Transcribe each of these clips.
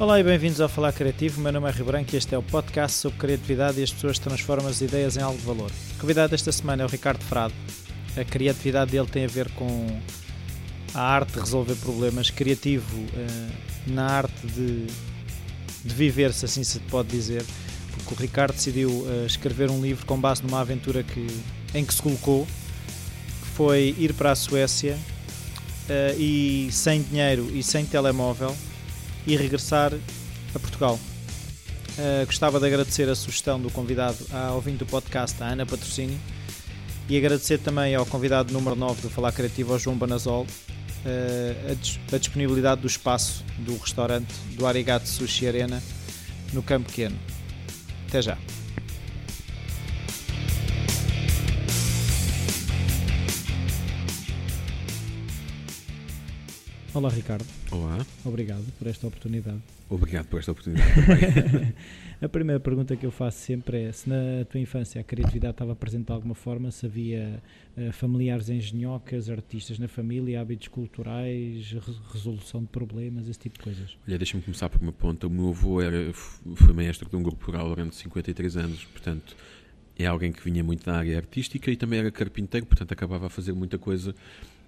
Olá e bem-vindos ao Falar Criativo. Meu nome é Rio Branco e este é o podcast sobre criatividade e as pessoas transformam as ideias em algo de valor. O convidado desta semana é o Ricardo Frado. A criatividade dele tem a ver com a arte de resolver problemas, criativo uh, na arte de, de viver, se assim se pode dizer, porque o Ricardo decidiu uh, escrever um livro com base numa aventura que, em que se colocou, que foi ir para a Suécia uh, e sem dinheiro e sem telemóvel e regressar a Portugal. Uh, gostava de agradecer a sugestão do convidado ao ouvinte do podcast, a Ana Patrocínio, e agradecer também ao convidado número 9 do Falar Criativo, ao João Banazol, uh, a, dis a, disponibilidade do espaço do restaurante do Arigato Sushi Arena no Campo Pequeno. Até já! Olá, Ricardo. Olá. Obrigado por esta oportunidade. Obrigado por esta oportunidade a primeira pergunta que eu faço sempre é se na tua infância a criatividade estava presente de alguma forma, se havia uh, familiares engenhocas, artistas na família, hábitos culturais, re resolução de problemas, esse tipo de coisas. Olha, deixa-me começar por uma ponta. O meu avô era, foi maestro de um grupo rural durante 53 anos, portanto é alguém que vinha muito da área artística e também era carpinteiro, portanto acabava a fazer muita coisa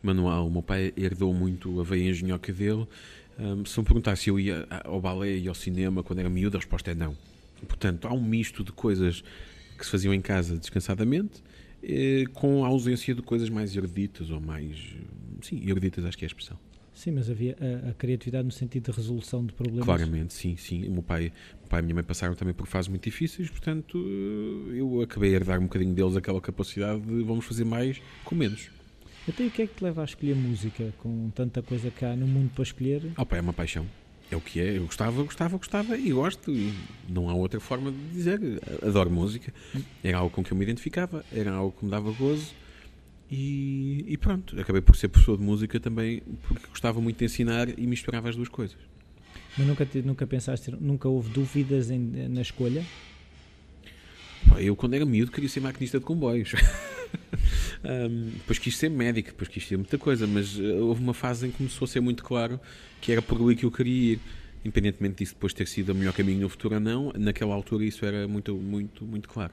manual. O meu pai herdou muito a veia engenhoca dele. Um, se me perguntar se eu ia ao balé e ao cinema quando era miúdo, a resposta é não. Portanto, há um misto de coisas que se faziam em casa descansadamente, eh, com a ausência de coisas mais eruditas ou mais. Sim, eruditas acho que é a expressão. Sim, mas havia a, a, criatividade no sentido de resolução de problemas. Claramente, sim, sim. O meu pai, o pai e a minha mãe passaram também por fases muito difíceis, portanto, eu acabei a herdar um bocadinho deles aquela capacidade de vamos fazer mais com menos. Até o que é que te leva a escolher música com tanta coisa cá no mundo para escolher? Pá, é uma paixão. É o que é. Eu gostava, gostava, gostava e gosto. E não há outra forma de dizer. Adoro música. Era algo com que eu me identificava, era algo que me dava gozo. E, e pronto, acabei por ser professor de música também porque gostava muito de ensinar e misturava as duas coisas. Mas nunca, nunca pensaste, nunca houve dúvidas em, na escolha? Eu, quando era miúdo, queria ser maquinista de comboios. um, depois quis ser médico, depois quis ser muita coisa, mas uh, houve uma fase em que começou a ser muito claro que era por ali que eu queria ir. Independentemente disso depois ter sido o melhor caminho no futuro ou não, naquela altura isso era muito, muito, muito claro.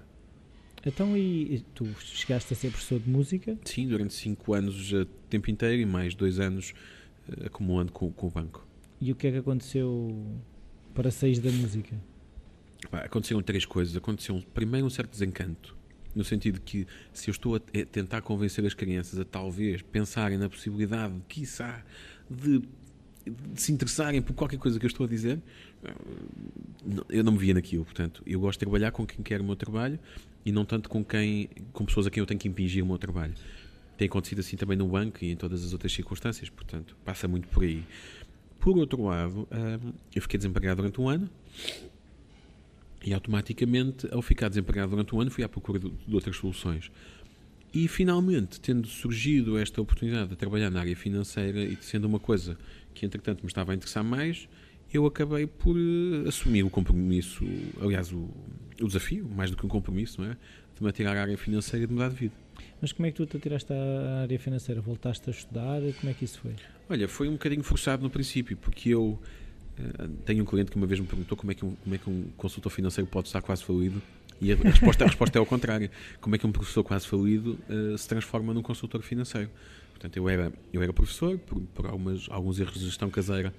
Então, e tu chegaste a ser professor de música? Sim, durante 5 anos o tempo inteiro e mais 2 anos uh, acumulando com, com o banco. E o que é que aconteceu para sair da música? Aconteceram três coisas. Aconteceu primeiro um certo desencanto, no sentido que se eu estou a tentar convencer as crianças a talvez pensarem na possibilidade, quiçá, de, de se interessarem por qualquer coisa que eu estou a dizer, eh, eu não me via naquilo. Portanto, eu gosto de trabalhar com quem quer o meu trabalho e não tanto com quem, com pessoas a quem eu tenho que impingir o meu trabalho. Tem acontecido assim também no banco e em todas as outras circunstâncias, portanto, passa muito por aí. Por outro lado, eh, eu fiquei desempregado durante um ano e automaticamente, ao ficar desempregado durante um ano, fui à procura de, de outras soluções. E finalmente, tendo surgido esta oportunidade de trabalhar na área financeira e sendo uma coisa que entretanto me estava a interessar mais, eu acabei por uh, assumir o compromisso, aliás, o, o, desafio, mais do que um compromisso, não é? De me atirar à área financeira e de mudar de vida. Mas como é que tu te atiraste à área financeira? Voltaste a estudar? Como é que isso foi? Olha, foi um bocadinho forçado no princípio, porque eu eh, tenho um cliente que uma vez me perguntou como é que um, como é que um consultor financeiro pode estar quase falido e a resposta, a resposta é ao contrário. Como é que um professor quase falido uh, se transforma num consultor financeiro? Portanto, eu era, eu era professor, por, por algumas, alguns erros de gestão caseira,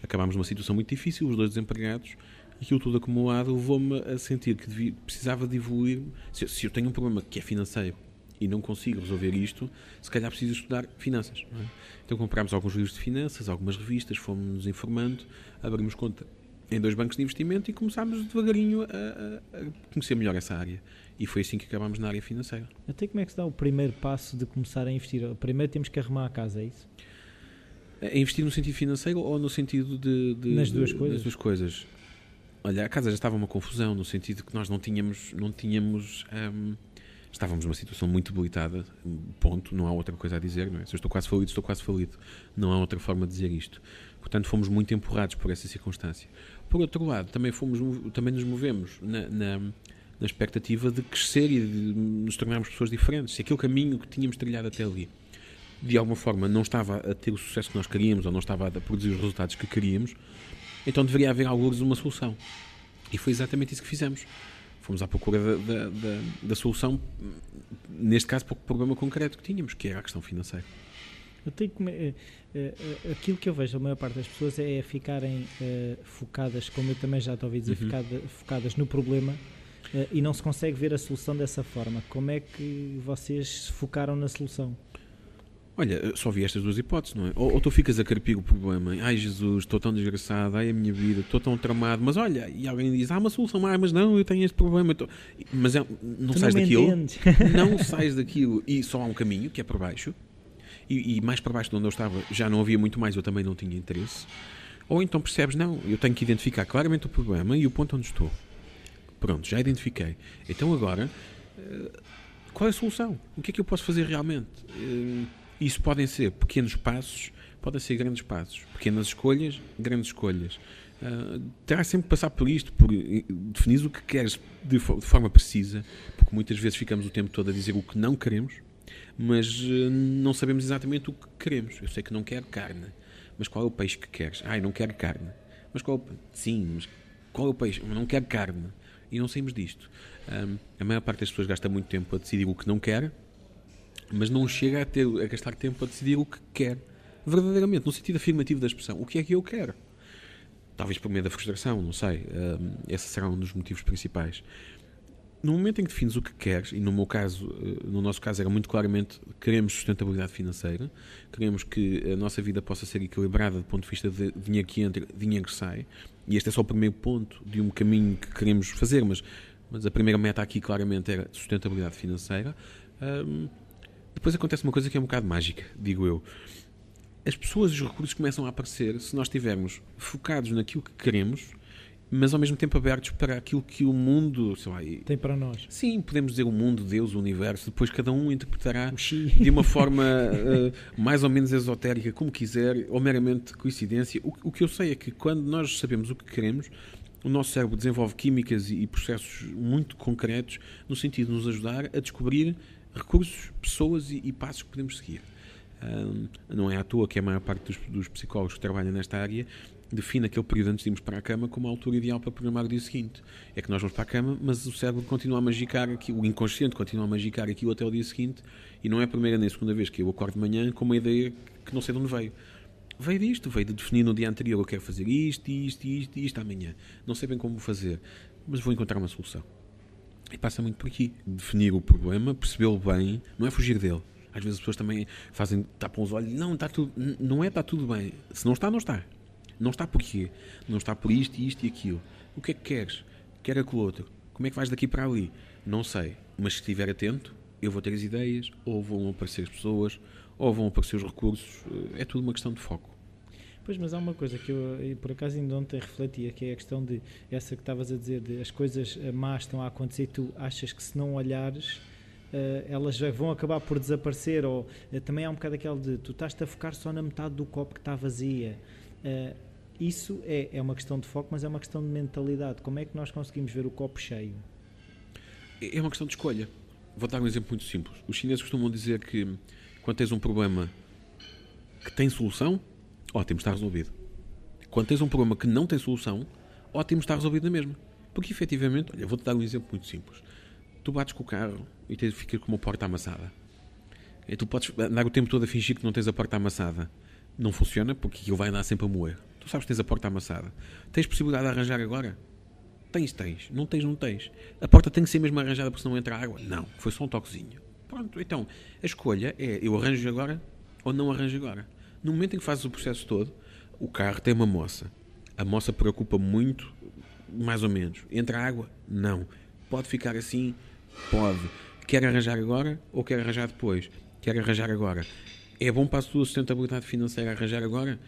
acabámos numa situação muito difícil, os dois desempregados, e aquilo tudo acumulado levou-me a sentir que devia, precisava de evoluir. Se, se eu tenho um problema que é financeiro e não consigo resolver isto, se calhar preciso estudar finanças. É? Então comprámos alguns livros de finanças, algumas revistas, fomos-nos informando, abrimos conta em dois bancos de investimento e começámos devagarinho a, a, a, conhecer melhor essa área. E foi assim que acabámos na área financeira. Até como é que se dá o primeiro passo de começar a investir? Primeiro temos que arrumar a casa, é isso? É investir no sentido financeiro ou no sentido de. de nas duas de, coisas? Nas duas coisas. Olha, a casa já estava uma confusão, no sentido que nós não tínhamos. Não tínhamos um, estávamos numa situação muito debilitada, ponto, não há outra coisa a dizer, não é? Se eu estou quase falido, estou quase falido. Não há outra forma de dizer isto. Portanto, fomos muito empurrados por essa circunstância. Por outro lado, também, fomos, também nos movemos na, na, na expectativa de crescer e de nos tornarmos pessoas diferentes. Se aquele caminho que tínhamos trilhado até ali, de alguma forma, não estava a ter o sucesso que nós queríamos ou não estava a produzir os resultados que queríamos, então deveria haver alguns uma solução. E foi exatamente isso que fizemos. Fomos à procura da, da, da, da solução, neste caso, para o problema concreto que tínhamos, que era a questão financeira. Eu tenho que, uh, uh, aquilo que eu vejo, a maior parte das pessoas é ficarem uh, focadas, como eu também já te ouvi dizer, uhum. focadas no problema e não se consegue ver a solução dessa forma. Como é que vocês se focaram na solução? Olha, só vi estas duas hipóteses, não é? Ou, ou tu ficas a carpir o problema, ai Jesus, estou tão desgraçado, ai a minha vida, estou tão tramado, mas olha, e alguém diz, há uma solução, ah, mas não, eu tenho este problema, tô... mas é, não tu sais não daquilo, não sais daquilo e só há um caminho, que é por baixo, e, e, mais para baixo de onde eu estava já não havia muito mais, eu também não tinha interesse. Ou então percebes, não, eu tenho que identificar claramente o problema e o ponto onde estou. Pronto, já identifiquei. Então agora, eh, qual é a solução? O que é que eu posso fazer realmente? Eh, isso podem ser pequenos passos, podem ser grandes passos. Pequenas escolhas, grandes escolhas. Uh, terá sempre que passar por isto, por definir o que queres de, forma precisa, porque muitas vezes ficamos o tempo todo a dizer o que não queremos, mas uh, não sabemos exatamente o que queremos. Eu sei que não quero carne, mas qual é o peixe que queres? Ai, não quero carne. Mas qual é o... Sim, mas qual é o peixe? Não quero carne. E não saímos disto. Um, a maior parte das pessoas gasta muito tempo a decidir o que não quer mas não chega a, ter, a gastar tempo a decidir o que quer, verdadeiramente, no sentido afirmativo da expressão. O que é que eu quero? Talvez por meio da frustração, não sei. Um, esse será um dos motivos principais. No momento em que defines o que queres, e no meu caso, eh, no nosso caso era muito claramente, queremos sustentabilidade financeira, queremos que a nossa vida possa ser equilibrada do ponto de vista de dinheiro que entra, dinheiro que sai, e este é só o primeiro ponto de um caminho que queremos fazer, mas, mas a primeira meta aqui claramente era sustentabilidade financeira. Um, depois acontece uma coisa que é um bocado mágica, digo eu. As pessoas e os recursos começam a aparecer se nós estivermos focados naquilo que queremos, mas ao mesmo tempo abertos para aquilo que o mundo lá, tem para nós. Sim, podemos dizer o mundo, Deus, o universo, depois cada um interpretará de uma forma uh, mais ou menos esotérica, como quiser, ou meramente coincidência. O, o, que eu sei é que quando nós sabemos o que queremos, o nosso cérebro desenvolve químicas e, e processos muito concretos no sentido de nos ajudar a descobrir recursos, pessoas e, e passos que podemos seguir. Um, não é à toa que a maior parte dos, dos, psicólogos que trabalham nesta área define aquele período antes de irmos para a cama como a altura ideal para programar o dia seguinte. É que nós vamos para a cama, mas o cérebro continua a magicar aqui, o inconsciente continua a magicar aquilo até o dia seguinte, e não é a primeira nem a segunda vez que eu acordo de manhã com uma ideia que não sei de onde veio. Veio disto, veio de definir no dia anterior eu quero fazer isto, isto, isto, isto amanhã. Não sei bem como fazer, mas vou encontrar uma solução. E passa muito por aqui. Definir o problema, percebê-lo bem, não é fugir dele. Às vezes as pessoas também fazem, tapam os olhos, não, está tudo, não é, está tudo bem. Se não está, não está. Não está porquê? Não está por isto, isto e aquilo. O que é que queres? Quer aquilo outro. Como é que vais daqui para ali? Não sei. Mas se estiver atento, eu vou ter as ideias, ou vão aparecer as pessoas, ou vão aparecer os recursos. É tudo uma questão de foco. Pois, mas há uma coisa que eu, por acaso, ainda ontem refletia, que é a questão de essa que estavas a dizer, de as coisas eh, más estão a acontecer e tu achas que se não olhares. Uh, elas vão acabar por desaparecer, ou uh, também há um bocado aquele de tu estás-te a focar só na metade do copo que está vazia. Uh, isso é, é uma questão de foco, mas é uma questão de mentalidade. Como é que nós conseguimos ver o copo cheio? É uma questão de escolha. Vou dar um exemplo muito simples. Os chineses costumam dizer que quando tens um problema que tem solução, ótimo, está resolvido. Quando tens um problema que não tem solução, ótimo, está resolvido na mesma. Porque efetivamente, olha, vou-te dar um exemplo muito simples. Tu bates com o carro e tens, ficas com uma porta amassada. E tu podes andar o tempo todo a fingir que não tens a porta amassada. Não funciona porque aquilo vai andar sempre a moer. Tu sabes que tens a porta amassada. Tens possibilidade de arranjar agora? Tens, tens. Não tens, não tens. A porta tem que ser mesmo arranjada porque senão entra água? Não. Foi só um toquezinho. Pronto, então, a escolha é eu arranjo agora ou não arranjo agora. No momento em que fazes o processo todo, o carro tem uma moça. A moça preocupa muito, mais ou menos. Entra água? Não. Pode ficar assim? Pode. Quer arranjar agora ou quer arranjar depois? Quer arranjar agora. É bom para a sua sustentabilidade financeira arranjar agora?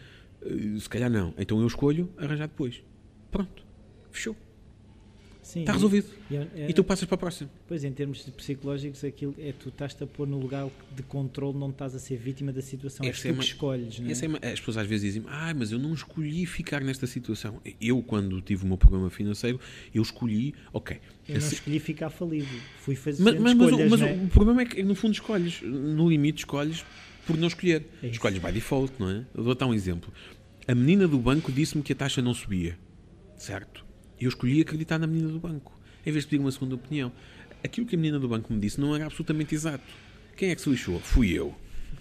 Eh, se calhar não. Então eu escolho arranjar depois. Pronto. Fechou. Sim, está resolvido. E, e, e, tu passas para a próxima. Pois, em termos psicológicos, aquilo é tu estás-te a pôr no lugar de controle, não estás a ser vítima da situação, essa é tu é que escolhes. Não é? é as pessoas às vezes dizem ah, mas eu não escolhi ficar nesta situação. Eu, quando tive o meu problema financeiro, eu escolhi, ok. Eu não escolhi ficar falido, fui fazer mas, mas, escolhas, mas, mas o problema é que, no fundo, escolhes, no limite, escolhes por não escolher. É escolhes by default, não é? Eu vou dar um exemplo. A menina do banco disse-me que a taxa não subia. Certo. Eu escolhi acreditar na menina do banco, em vez de pedir uma segunda opinião. Aquilo que a menina do banco me disse não era absolutamente exato. Quem é que se lixou? Fui eu.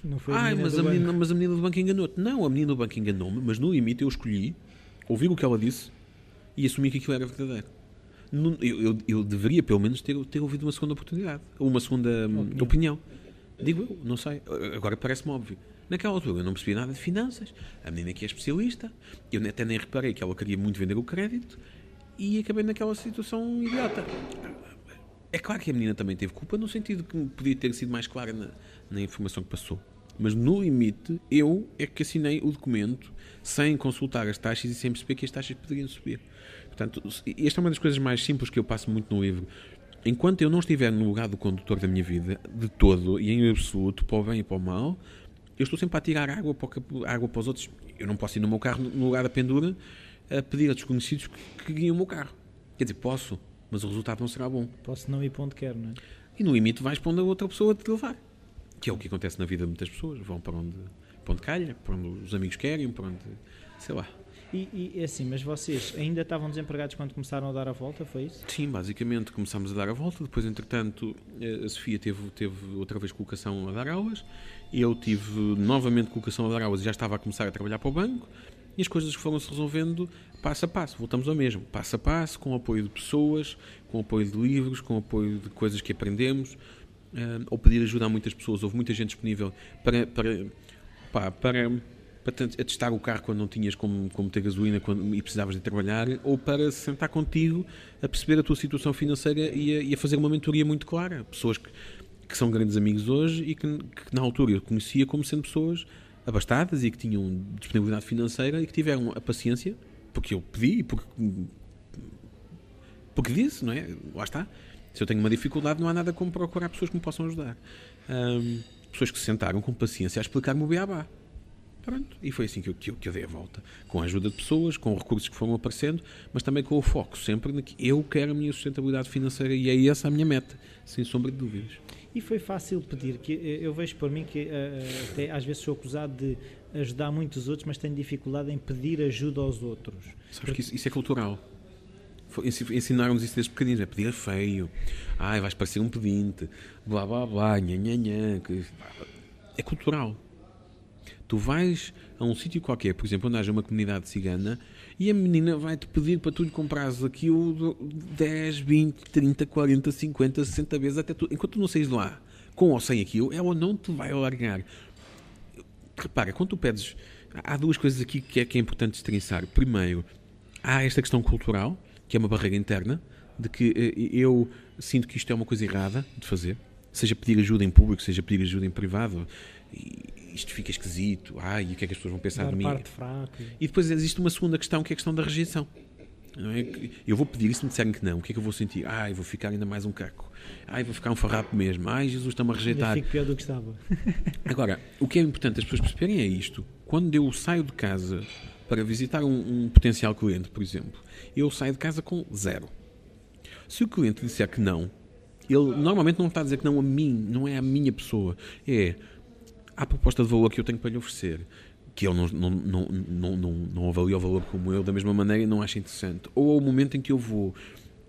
Não foi a Ai, menina mas a, menina, banco. mas a menina do banco enganou-te. Não, a menina do banco enganou-me, mas no limite eu escolhi ouvir o que ela disse e assumi que aquilo era verdadeiro. Eu, eu- eu deveria, pelo menos, ter, ter ouvido uma segunda oportunidade. Ou uma segunda hum, Opinião. opinião. Digo eu, não sei. Agora parece-me óbvio. Naquela altura eu não percebi nada de finanças. A menina que é especialista, eu até nem reparei que ela queria muito vender o crédito e acabei naquela situação idiota. É claro que a menina também teve culpa, no sentido que podia ter sido mais clara na, na informação que passou. Mas no limite, eu é que assinei o documento sem consultar as taxas e sem perceber que as taxas poderiam subir. Portanto, esta é uma das coisas mais simples que eu passo muito no livro. Enquanto eu não estiver no lugar do condutor da minha vida, de todo e em absoluto, para o bem e para o mal, eu estou sempre a tirar água para, água para os outros. Eu não posso ir no meu carro, no lugar da pendura, a pedir a desconhecidos que, que guiem o meu carro. Quer dizer, posso, mas o resultado não será bom. Posso não ir para onde quero, não é? E no limite vais para onde a outra pessoa te levar. Que é o que acontece na vida de muitas pessoas. Vão para onde, para onde calha, para onde os amigos querem, para onde. sei lá. E, e é assim, mas vocês ainda estavam desempregados quando começaram a dar a volta, foi isso? Sim, basicamente começámos a dar a volta. Depois, entretanto, eh, a Sofia teve, teve outra vez colocação a dar aulas. Eu tive novamente colocação a dar aulas e já estava a começar a trabalhar para o banco. E as coisas foram-se resolvendo passo a passo. Voltamos ao mesmo. Passo a passo, com o apoio de pessoas, com o apoio de livros, com o apoio de coisas que aprendemos. eh, ou pedir ajuda a muitas pessoas. Houve muita gente disponível para, para, pá, para, para testar o carro quando não tinhas como, como ter gasolina quando, e precisavas de trabalhar, ou para se sentar contigo a perceber a tua situação financeira e a, e a fazer uma mentoria muito clara. Pessoas que, que são grandes amigos hoje e que, que na altura eu conhecia como sendo pessoas abastadas e que tinham disponibilidade financeira e que tiveram a paciência, porque eu pedi e porque, porque disse, não é? Lá está. Se eu tenho uma dificuldade, não há nada como procurar pessoas que me possam ajudar. Ahm, pessoas que se sentaram com paciência a explicar-me o beabá. Pronto. E foi assim que eu, que, eu, que eu dei a volta. Com a ajuda de pessoas, com recursos que foram aparecendo, mas também com o foco sempre na que eu quero a minha sustentabilidade financeira e é essa a minha meta, sem sombra de dúvidas. E foi fácil pedir, que eh, eu vejo por mim que eh, eh, até às vezes sou acusado de ajudar muitos outros, mas tenho dificuldade em pedir ajuda aos outros. Sabes que isso, isso é cultural. Ensinaram-nos isso desde pequeninos. É pedir é feio. Ai, vais parecer um pedinte. Blá, blá, blá. Nha, nha, nha. que- É cultural. Tu vais a um sítio qualquer, por exemplo, onde haja uma comunidade cigana, e a menina vai-te pedir para tu lhe comprares aquilo de 10, 20, 30, 40, 50, 60 vezes, até tu, enquanto tu não saís de lá com ou sem aquilo, ela não te vai largar. Repara, quando tu pedes. Há duas coisas aqui que é, que é importante destrinçar. Primeiro, há esta questão cultural, que é uma barreira interna, de que eh, eu sinto que isto é uma coisa errada de fazer, seja pedir ajuda em público, seja pedir ajuda em privado, isto fica esquisito, ai, e o que é que as pessoas vão pensar de mim? parte fraca. E depois existe uma segunda questão, que é a questão da rejeição. É? Eu vou pedir, e se me disserem que não, o que é que eu vou sentir? Ai, vou ficar ainda mais um caco. Ai, vou ficar um farrapo mesmo. Ai, Jesus está-me a rejeitar. fico pior do que estava. Agora, o que é importante as pessoas perceberem é isto. Quando eu saio de casa para visitar um, um potencial cliente, por exemplo, eu saio de casa com zero. Se o cliente disser que não, ele normalmente não está a dizer que não a mim, não é a minha pessoa. É a proposta de valor que eu tenho para lhe oferecer, que ele não, não, não, não, não, não avalia o valor como eu da mesma maneira e não acha interessante. Ou ao momento em que eu vou,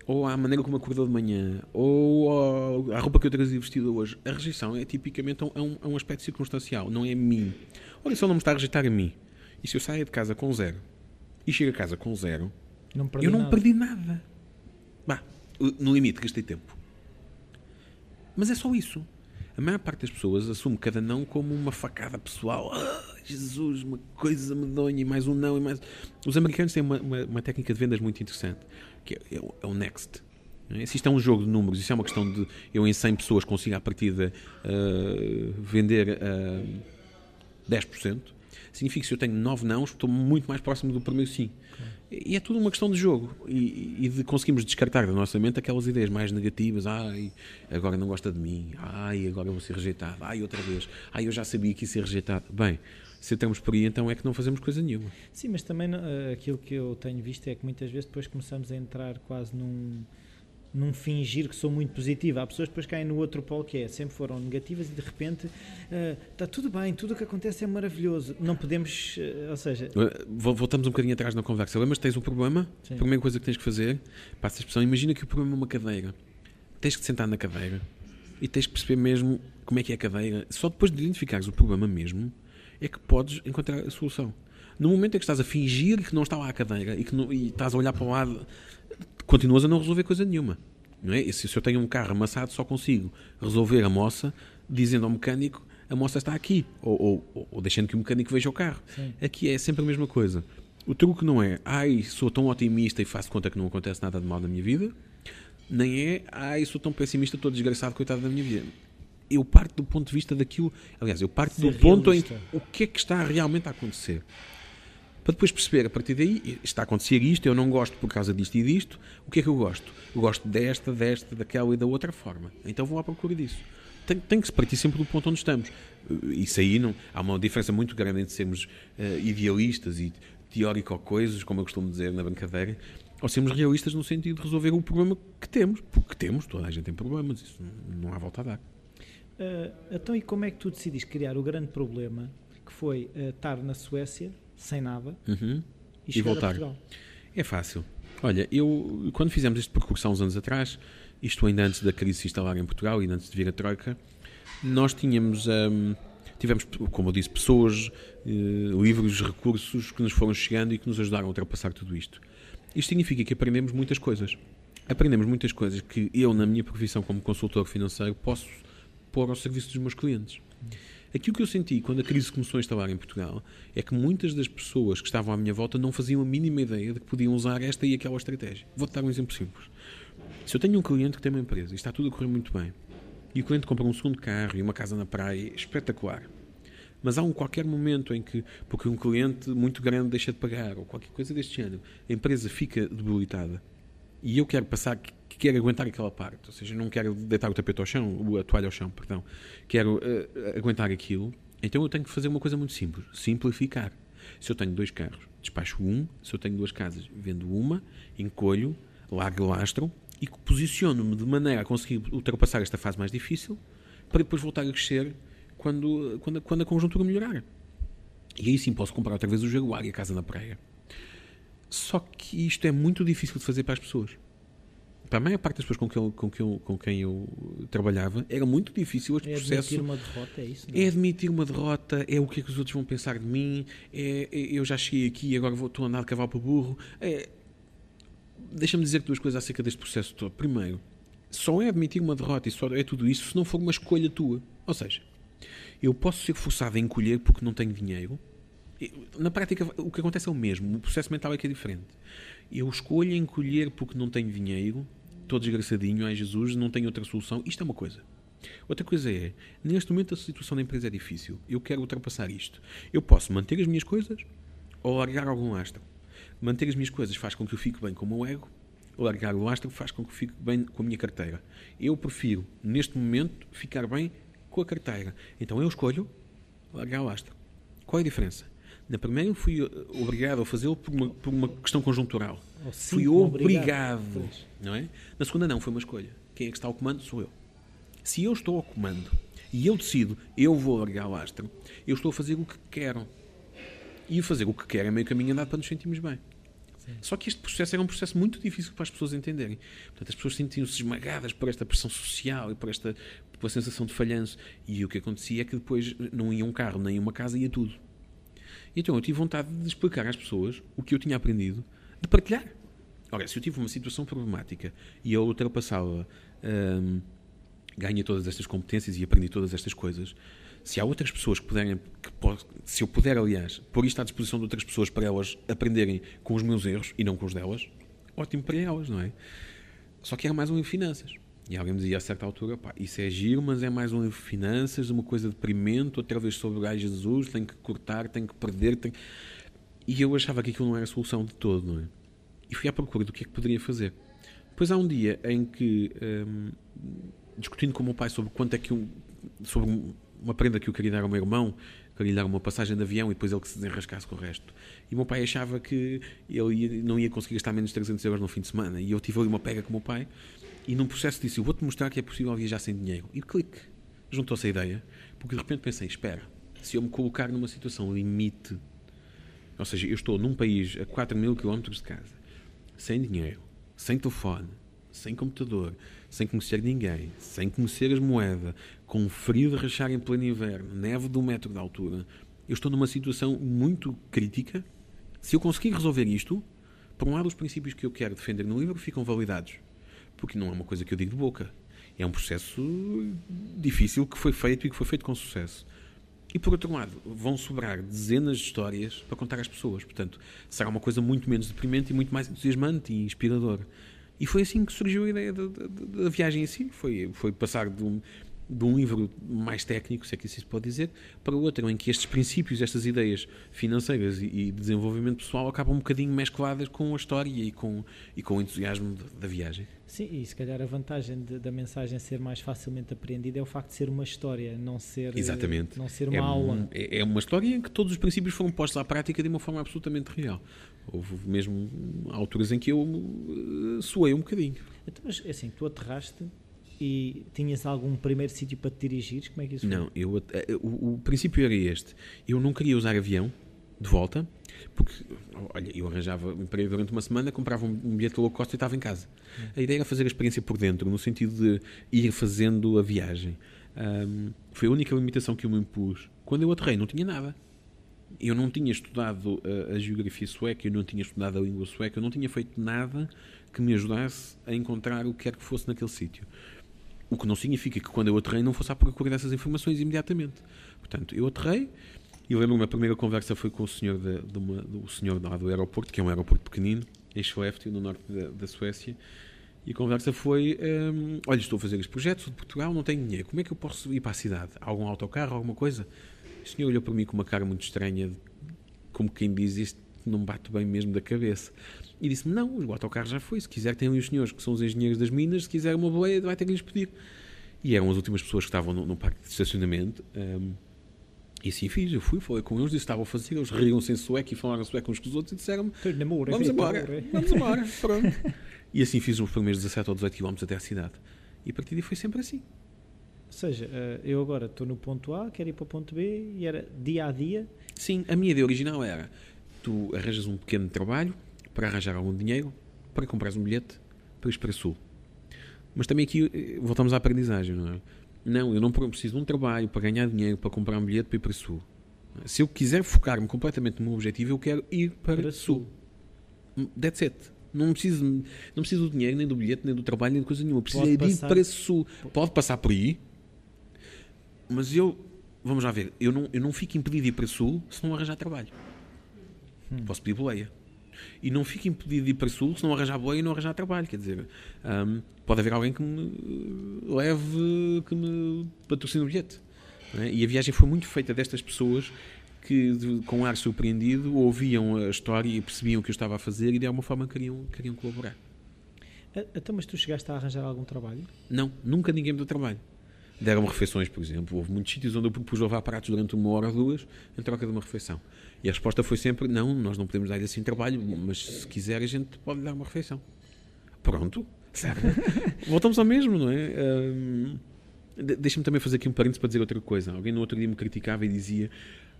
ou à maneira como acordou de manhã, ou à roupa que eu trazia vestida hoje. A rejeição é tipicamente um, é um, é um aspecto circunstancial, não é a mim. Olha, se ele não me está a rejeitar a mim, e se eu saio de casa com zero, e chego a casa com zero, Não eu não nada. perdi nada. Bah, no limite, gastei tempo. Mas é só isso. A maior parte das pessoas assume cada não como uma facada pessoal. Ah, Jesus, uma coisa medonha, e mais um não, e mais. Os americanos têm uma, uma, uma técnica de vendas muito interessante, que é, é o- é o next. é? Se isto é um jogo de números, isso é uma questão de eu em 100 pessoas consigo à partida ah, vender ah, 10%, significa que se eu tenho 9 não, estou muito mais próximo do primeiro sim. E é tudo uma questão de jogo e, e de conseguirmos descartar da nossa mente aquelas ideias mais negativas. Ai, agora não gosta de mim. Ai, agora vou ser rejeitado. Ai, outra vez. Ai, eu já sabia que ia ser rejeitado. Bem, se estamos por aí, então é que não fazemos coisa nenhuma. Sim, mas também eh, aquilo que eu tenho visto é que muitas vezes depois começamos a entrar quase num, num fingir que sou muito positiva. Há pessoas que depois caem no outro polo que é, sempre foram negativas e de repente uh, está tudo bem, tudo o que acontece é maravilhoso. Não podemos, uh, ou seja... Voltamos um bocadinho atrás na conversa. Lembras que tens um problema? Sim. A primeira coisa que tens que fazer, passa a expressão, imagina que o problema é uma cadeira. Tens que te sentar na cadeira e tens que perceber mesmo como é que é a cadeira. Só depois de identificares o problema mesmo é que podes encontrar a solução. No momento em que estás a fingir que não está lá a cadeira e que não, e estás a olhar para o lado, continuas a não resolver coisa nenhuma. Não é? E se eu tenho um carro amassado, só consigo resolver a moça dizendo ao mecânico a moça está aqui, ou, ou, ou deixando que o mecânico veja o carro. Sim. Aqui é sempre a mesma coisa. O truque não é, ai, sou tão otimista e faço conta que não acontece nada de mal na minha vida, nem é, ai, sou tão pessimista, estou desgraçado, coitado da minha vida. Eu parto do ponto de vista daquilo, aliás, eu parto Ser do ponto realista. em o que é que está realmente a acontecer para depois perceber a partir daí, está a acontecer isto, eu não gosto por causa disto e disto, o que é que eu gosto? Eu gosto desta, desta, daquela e da outra forma. Então vou à procura disso. Tem, tem que se partir sempre do ponto onde estamos. Isso aí não. Há uma diferença muito grande entre sermos uh, idealistas e teórico-coisas, como eu costumo dizer na brincadeira, ou sermos realistas no sentido de resolver o problema que temos. Porque temos, toda a gente tem problemas, isso não há volta a dar. Uh, então, e como é que tu decidiste criar o grande problema que foi uh, estar na Suécia sem nada uhum. e, e voltar. É fácil. Olha, eu quando fizemos este percurso há uns anos atrás, isto ainda antes da crise se instalar em Portugal e antes de vir a Troika, nós tínhamos, um, tivemos, como eu disse, pessoas, uh, livros, recursos que nos foram chegando e que nos ajudaram a ultrapassar tudo isto. Isto significa que aprendemos muitas coisas. Aprendemos muitas coisas que eu, na minha profissão como consultor financeiro, posso pôr ao serviço dos meus clientes. Aquilo que eu senti quando a crise começou a instalar em Portugal é que muitas das pessoas que estavam à minha volta não faziam a mínima ideia de que podiam usar esta e aquela estratégia. Vou-te dar um exemplo simples. Se eu tenho um cliente que tem uma empresa e está tudo a correr muito bem, e o cliente compra um segundo carro e uma casa na praia, espetacular. Mas há um qualquer momento em que, porque um cliente muito grande deixa de pagar, ou qualquer coisa deste género, a empresa fica debilitada e eu quero passar, que quero aguentar aquela parte, ou seja, não quero deitar o tapete ao chão, a toalha ao chão, perdão, quero uh, aguentar aquilo, então eu tenho que fazer uma coisa muito simples, simplificar. Se eu tenho dois carros, despacho um, se eu tenho duas casas, vendo uma, encolho, largo lastro e posiciono-me de maneira a conseguir ultrapassar esta fase mais difícil para depois voltar a crescer quando, quando, quando a conjuntura melhorar. E aí sim posso comprar outra vez o Jaguar e a casa na praia. Só que isto é muito difícil de fazer para as pessoas. Para a maior parte das pessoas com quem eu, com quem eu, com quem eu trabalhava, era muito difícil este é processo. É admitir uma derrota, é isso? Não? É admitir uma derrota, é o que é que os outros vão pensar de mim, é, é eu já cheguei aqui e agora vou, estou a andar de cavalo para burro. É, Deixa-me dizer duas coisas acerca deste processo todo. Primeiro, só é admitir uma derrota e só é tudo isso se não for uma escolha tua. Ou seja, eu posso ser forçado a encolher porque não tenho dinheiro, na prática, o que acontece é o mesmo. O processo mental é que é diferente. Eu escolho encolher porque não tenho dinheiro, estou desgraçadinho, ai Jesus, não tenho outra solução. Isto é uma coisa. Outra coisa é, neste momento a situação da empresa é difícil. Eu quero ultrapassar isto. Eu posso manter as minhas coisas ou largar algum lastro. Manter as minhas coisas faz com que eu fique bem com o meu ego, largar o lastro faz com que eu fique bem com a minha carteira. Eu prefiro, neste momento, ficar bem com a carteira. Então eu escolho largar o lastro. Qual é a diferença? Na primeira fui eh, obrigado a fazê-lo por uma, por uma questão conjuntural. Oh, sim, fui obrigado. obrigado não é? Na segunda não, foi uma escolha. Quem é que está ao comando sou eu. Se eu estou ao comando e eu decido, eu vou largar o astro, eu estou a fazer o que quero. E fazer o que quero é meio caminho andado para nos sentirmos bem. Sim. Só que este processo era um processo muito difícil para as pessoas entenderem. Portanto, as pessoas sentiam-se esmagadas por esta pressão social e por esta por a sensação de falhanço. E o que acontecia é que depois não ia um carro nem uma casa, ia tudo. Então eu tive vontade de explicar às pessoas o que eu tinha aprendido, de partilhar. Ora, se eu tive uma situação problemática e eu ultrapassava, hum, ganhei todas estas competências e aprendi todas estas coisas, se há outras pessoas que puderem, que se eu puder, aliás, pôr isto à disposição de outras pessoas para elas aprenderem com os meus erros e não com os delas, ótimo para elas, não é? Só que era mais um em finanças. E alguém me dizia a certa altura, pá, isso é giro, mas é mais um livro de finanças, uma coisa deprimente, outra vez sobre o gajo Jesus, tem que cortar, tem que perder. E eu achava que aquilo não era a solução de todo, não é? E fui à procura do que é que poderia fazer. Depois há um dia em que, hum, discutindo com o meu pai sobre quanto é que sobre uma prenda que eu queria dar ao meu irmão, queria lhe dar uma passagem de avião e depois ele que se desenrascasse com o resto. E o meu pai achava que ele ia, não ia conseguir gastar menos de 300 euros no fim de semana. E eu tive ali uma pega com o meu pai e num processo disse: vou-te mostrar que é possível viajar sem dinheiro. E clique. Juntou-se a ideia, porque de repente pensei: Espera, se eu me colocar numa situação limite, ou seja, eu estou num país a 4 mil quilómetros de casa, sem dinheiro, sem telefone, sem computador, sem conhecer ninguém, sem conhecer as moedas, com frio de rachar em pleno inverno, neve de um metro de altura, eu estou numa situação muito crítica. Se eu conseguir resolver isto, por um lado, os princípios que eu quero defender no livro ficam validados, porque não é uma coisa que eu digo de boca. É um processo difícil que foi feito e que foi feito com sucesso. E por outro lado, vão sobrar dezenas de histórias para contar às pessoas. Portanto, será uma coisa muito menos deprimente e muito mais entusiasmante e inspiradora. E foi assim que surgiu a ideia da, da, da viagem em si. Foi, foi passar de um, de um livro mais técnico, se é que isso se pode dizer, para outro em que estes princípios, estas ideias financeiras e, de desenvolvimento pessoal acabam um bocadinho mescladas com a história e com, e com o entusiasmo da viagem. Sim, e se calhar a vantagem de, da mensagem ser mais facilmente apreendida é o facto de ser uma história, não ser, Exatamente. Não ser uma é aula. é, é uma história em que todos os princípios foram postos à prática de uma forma absolutamente real. Houve mesmo alturas em que eu uh, suei um bocadinho. Então, mas assim, tu aterraste e tinhas algum primeiro sítio para te dirigir? Como é que isso Não, eu, eh, o, o, princípio era este. Eu não queria usar avião de volta, porque, olha, eu arranjava emprego durante uma semana, comprava um, bilhete low cost e estava em casa. A ideia era fazer a experiência por dentro, no sentido de ir fazendo a viagem. Um, foi a única limitação que eu me impus. Quando eu aterrei, não tinha nada. Eu não tinha estudado a, a geografia sueca, eu não tinha estudado a língua sueca, eu não tinha feito nada que me ajudasse a encontrar o que quer que fosse naquele sítio. O que não significa que quando eu aterrei não fosse à procura dessas informações imediatamente. Portanto, eu aterrei e lembro-me a primeira conversa foi com o senhor, de, de uma, do senhor lá do aeroporto, que é um aeroporto pequenino, em Skellefteå, no norte da, da, Suécia. E a conversa foi: um, Olha, estou a fazer este projeto, sou de Portugal, não tenho dinheiro, como é que eu posso ir para a cidade? Algum autocarro, alguma coisa? O senhor olhou para mim com uma cara muito estranha, como quem diz: Isto não bate bem mesmo da cabeça. E disse-me: Não, o autocarro já foi. Se quiser, tem ali os senhores que são os engenheiros das minas. Se quiser uma boleia, vai ter que lhes pedir. E eram as últimas pessoas que estavam no, no parque de estacionamento. Um, e assim fiz. Eu fui, falei com eles, disse: Estavam a fazer. Eles riram-se em sueco e falaram sueco uns com os outros e disseram-me: Vamos embora, vamos embora. Pronto. E assim fiz os primeiros 17 ou 18 km até à cidade. E a partir daí foi sempre assim. Ou seja, eh, eu agora estou no ponto A, quero ir para o ponto B e era dia a dia. Sim, a minha ideia original era: tu arranjas um pequeno trabalho para arranjar algum dinheiro para comprar um bilhete para ir para o Sul. Mas também aqui eh, voltamos à aprendizagem, não é? Não, eu não preciso de um trabalho para ganhar dinheiro para comprar um bilhete para ir para o Sul. Se eu quiser focar-me completamente no meu objetivo, eu quero ir para, para Sul. Sul. That's it. Não preciso, não preciso do dinheiro, nem do bilhete, nem do trabalho, nem de coisa nenhuma. Preciso de ir para Sul. Pode passar por aí, mas eu, vamos lá ver, eu não, eu não fico impedido de ir para Sul se não arranjar trabalho. Hum. Posso pedir boleia e não fico impedido de ir para Sul se não arranjar boia e não arranjar trabalho. Quer dizer, um, pode haver alguém que me leve, que me patrocine o bilhete. É? E a viagem foi muito feita destas pessoas que, com ar surpreendido, ouviam a história e percebiam o que eu estava a fazer e de alguma forma queriam, queriam colaborar. Então, mas tu chegaste a arranjar algum trabalho? Não, nunca ninguém me deu trabalho. Deram-me refeições, por exemplo. Houve muitos sítios onde eu propus levar pratos durante uma hora ou duas em troca de uma refeição. E a resposta foi sempre: não, nós não podemos dar assim trabalho, mas se quiser a gente pode dar uma refeição. Pronto, certo? Voltamos ao mesmo, não é? Um, Deixa-me também fazer aqui um parênteses para dizer outra coisa. Alguém no outro dia me criticava e dizia: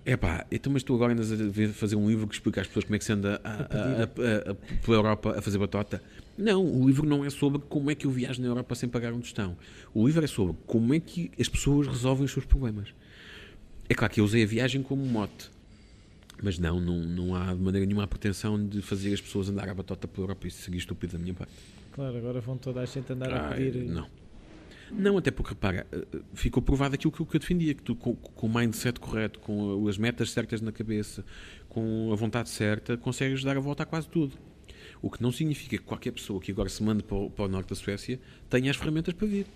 é pá, então, mas tu agora andas a fazer um livro que explica às pessoas como é que se anda a, a, a, a, pela Europa a fazer batota. Não, o livro não é sobre como é que eu viajo na Europa sem pagar um tostão. O livro é sobre como é que as pessoas resolvem os seus problemas. É claro que eu usei a viagem como mote. Mas não, não, não há de maneira nenhuma a pretensão de fazer as pessoas andar à batota pela Europa. Isso seria estúpido da minha parte. Claro, agora vão toda a gente andar ah, a pedir. Não. Não, até porque, repara, eh, ficou provado aquilo que eu defendia, que tu, com, com o mindset correto, com as metas certas na cabeça, com a vontade certa, consegues dar a volta a quase tudo. O que não significa que qualquer pessoa que agora se mande para o, para o norte da Suécia tenha as ferramentas para vir.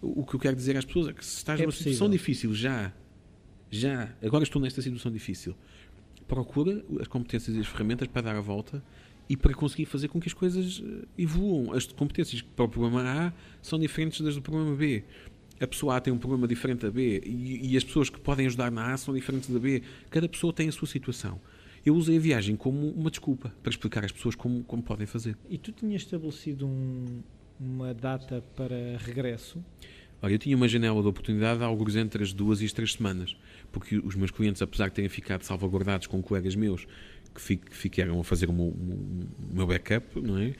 O, o que eu quero dizer às pessoas é que se estás é numa possível. situação difícil já, já, agora estou nesta situação difícil, procura as competências e as ferramentas para dar a volta e para conseguir fazer com que as coisas eh, evoluam. As competências para o problema A são diferentes das do problema B. a pessoa A tem um problema diferente da B e, e, as pessoas que podem ajudar na A são diferentes da B. Cada pessoa tem a sua situação. Eu usei a viagem como uma desculpa para explicar às pessoas como, como podem fazer. E tu tinhas estabelecido um, uma data para regresso? Olha, eu tinha uma janela de oportunidade alguns entre as duas e as três semanas, porque os meus clientes, apesar de terem ficado salvaguardados com colegas meus que ficaram a fazer o meu, o meu backup, não é?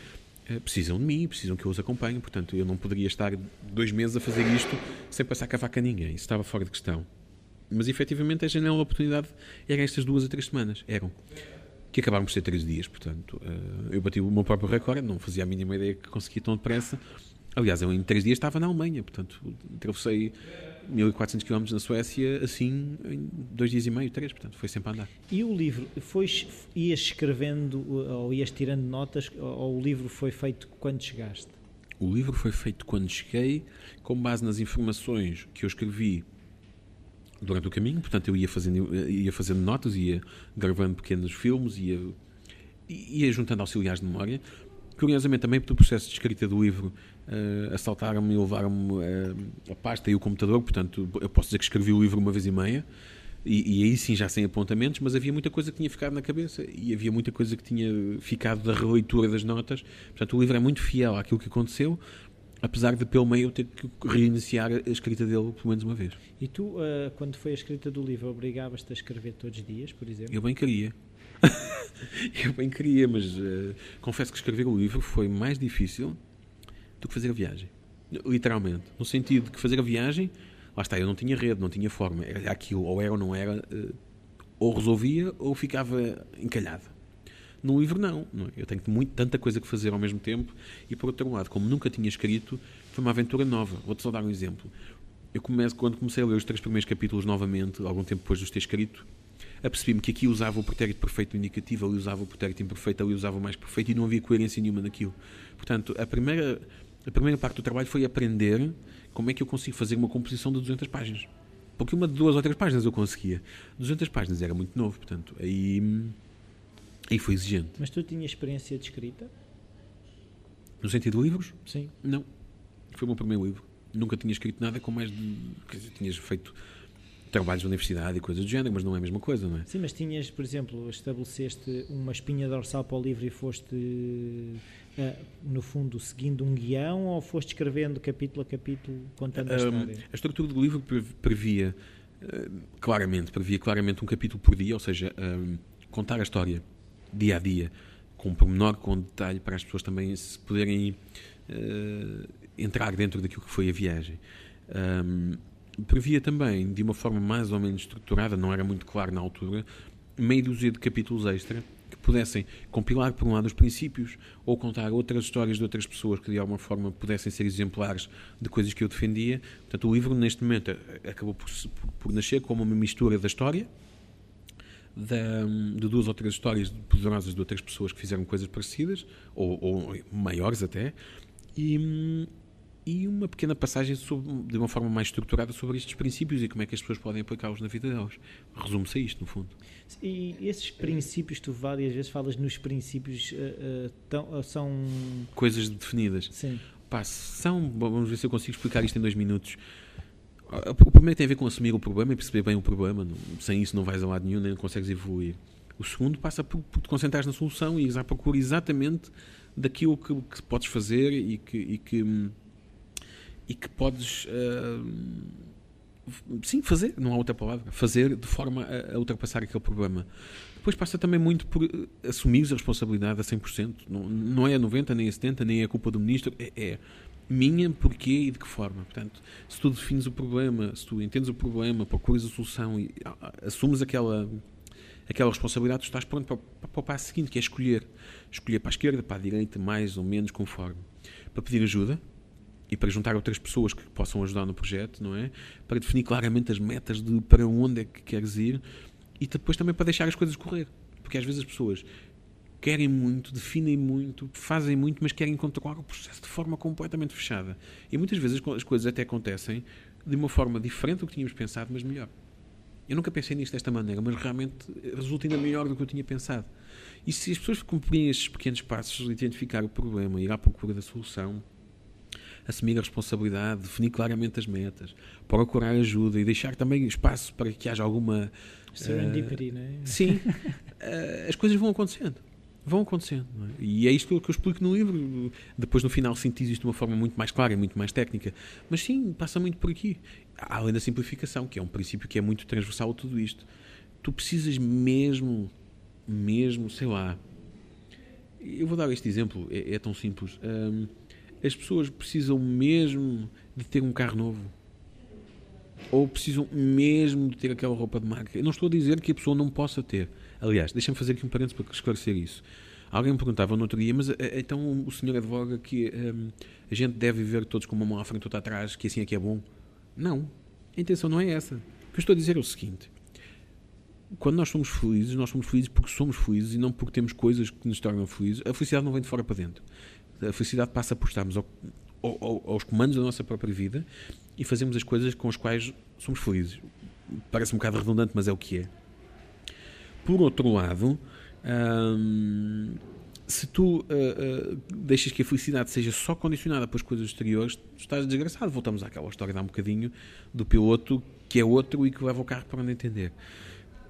Eh, precisam de mim, precisam que eu os acompanhe, portanto eu não poderia estar dois meses a fazer isto sem passar cavaco a ninguém, isso estava fora de questão. Mas efetivamente a janela de oportunidade eram estas duas a três semanas, eram. Que acabaram por ser três dias, portanto eh, eu bati o meu próprio recorde, não fazia a mínima ideia que conseguia tão depressa. Aliás, eu em três dias estava na Alemanha, portanto atravessei 1400 km na Suécia, assim, em dois dias e meio, três, portanto, foi sempre a andar. E o livro, foi, ias escrevendo ou ias tirando notas, ou o livro foi feito quando chegaste? O livro foi feito quando cheguei, com base nas informações que eu escrevi durante o caminho, portanto, eu ia fazendo, ia fazendo notas, ia gravando pequenos filmes, ia, ia juntando auxiliares de memória. Curiosamente, também pelo processo de escrita do livro, uh, assaltaram-me e levaram-me uh, a pasta e o computador, portanto, eu posso dizer que escrevi o livro uma vez e meia, e, e, aí sim já sem apontamentos, mas havia muita coisa que tinha ficado na cabeça e havia muita coisa que tinha ficado da releitura das notas. Portanto, o livro é muito fiel àquilo que aconteceu, apesar de pelo meio ter que reiniciar a escrita dele pelo menos uma vez. E tu, uh, quando foi a escrita do livro, obrigavas-te a escrever todos os dias, por exemplo? Eu bem queria. eu bem queria, mas uh, confesso que escrever o livro foi mais difícil do que fazer a viagem. Literalmente. No sentido de que fazer a viagem, lá está, eu não tinha rede, não tinha forma. Era aquilo, ou era ou não era, uh, ou resolvia ou ficava encalhado. No livro, não. não é? Eu tenho muito, tanta coisa que fazer ao mesmo tempo. E por outro lado, como nunca tinha escrito, foi uma aventura nova. Vou-te só dar um exemplo. Eu começo, quando comecei a ler os três primeiros capítulos novamente, algum tempo depois de os ter escrito, apercebi-me que aqui usava o pretérito perfeito indicativo, ali usava o pretérito imperfeito, ali usava o mais perfeito e não havia coerência nenhuma naquilo. Portanto, a primeira, a primeira parte do trabalho foi aprender como é que eu consigo fazer uma composição de 200 páginas. Porque uma de duas ou três páginas eu conseguia. 200 páginas era muito novo, portanto, aí, aí foi exigente. Mas tu tinhas experiência de escrita? No sentido de livros? Sim. Não. Foi o meu primeiro livro. Nunca tinha escrito nada com mais de. Quer dizer, tinhas feito trabalhos de universidade e coisas do género, mas não é a mesma coisa, não é? Sim, mas tinhas, por exemplo, estabeleceste uma espinha dorsal para o livro e foste, uh, no fundo, seguindo um guião ou foste escrevendo capítulo a capítulo, contando a história? A estrutura do livro previa, uh, claramente, previa claramente um capítulo por dia, ou seja, contar a história dia a dia, com pormenor, com detalhe, para as pessoas também se poderem uh, entrar dentro daquilo que foi a viagem. Um, previa também, de uma forma mais ou menos estruturada, não era muito claro na altura, meia dúzia de capítulos extra que pudessem compilar, por um lado, os princípios ou contar outras histórias de outras pessoas que, de alguma forma, pudessem ser exemplares de coisas que eu defendia. Portanto, o livro, neste momento, acabou por, por, por nascer como uma mistura da história, de duas ou três histórias poderosas de outras pessoas que fizeram coisas parecidas, ou, ou maiores até, e, e uma pequena passagem sobre, de uma forma mais estruturada sobre estes princípios e como é que as pessoas podem aplicá-los na vida delas. Resume-se a isto, no fundo. E esses princípios, tu várias vezes falas nos princípios, uh, uh, tão, uh, são. Coisas definidas. Sim. Pá, são. Vamos ver se eu consigo explicar isto em dois minutos. O primeiro tem a ver com assumir o problema e perceber bem o problema. Sem isso não vais a lado nenhum, nem consegues evoluir. O segundo passa por, por te concentrares na solução e ires à procura exatamente daquilo que, que podes fazer e que, e que hum, e que podes uh, sim fazer, não há outra palavra, fazer de forma a, a, ultrapassar aquele problema. Depois passa também muito por assumir a responsabilidade a 100%. Não, não é a 90, nem a 70, nem é a culpa do ministro, é, é minha, porquê e de que forma. Portanto, se tu defines o problema, se tu entendes o problema, procuras a solução e assumes aquela aquela responsabilidade, tu estás pronto para, para, para o passo seguinte, que é escolher. Escolher para a esquerda, para a direita, mais ou menos conforme. Para pedir ajuda, e para juntar outras pessoas que possam ajudar no projeto, não é? Para definir claramente as metas de para onde é que queres ir e depois também para deixar as coisas correr. Porque às vezes as pessoas querem muito, definem muito, fazem muito, mas querem controlar o processo de forma completamente fechada. E muitas vezes as coisas até acontecem de uma forma diferente do que tínhamos pensado, mas melhor. Eu nunca pensei nisto desta maneira, mas realmente resulta ainda melhor do que eu tinha pensado. E se as pessoas cumprirem estes pequenos passos, identificar o problema, ir à procura da solução, assumir a responsabilidade, definir claramente as metas, procurar ajuda e deixar também espaço para que haja alguma. Serendipity, uh, não é? Sim, uh, as coisas vão acontecendo. Vão acontecendo. É? E é isto que eu, explico no livro. Depois, no final, sintetizo isto de uma forma muito mais clara e muito mais técnica. Mas sim, passa muito por aqui. Além da simplificação, que é um princípio que é muito transversal a tudo isto. Tu precisas mesmo, mesmo, sei lá. Eu vou dar este exemplo, é, é tão simples. Um, as pessoas precisam mesmo de ter um carro novo ou precisam mesmo de ter aquela roupa de marca. Eu não estou a dizer que a pessoa não possa ter. Aliás, deixa-me fazer aqui um parênteses para esclarecer isso. Alguém me perguntava no outro dia, mas eh, então o senhor advoga que um, a gente deve viver todos com uma mão à frente e outra atrás, que assim é que é bom? Não. A intenção não é essa. O que eu estou a dizer é o seguinte: quando nós somos felizes, nós somos felizes porque somos felizes e não porque temos coisas que nos tornam felizes. A felicidade não vem de fora para dentro. A felicidade passa por estarmos ao, ao, aos comandos da nossa própria vida e fazemos as coisas com as quais somos felizes. Parece um bocado redundante, mas é o que é. Por outro lado, hum, se tu uh, uh, deixas que a felicidade seja só condicionada pelas coisas exteriores, estás desgraçado. Voltamos àquela história de há um bocadinho do piloto que é outro e que leva o carro para não entender.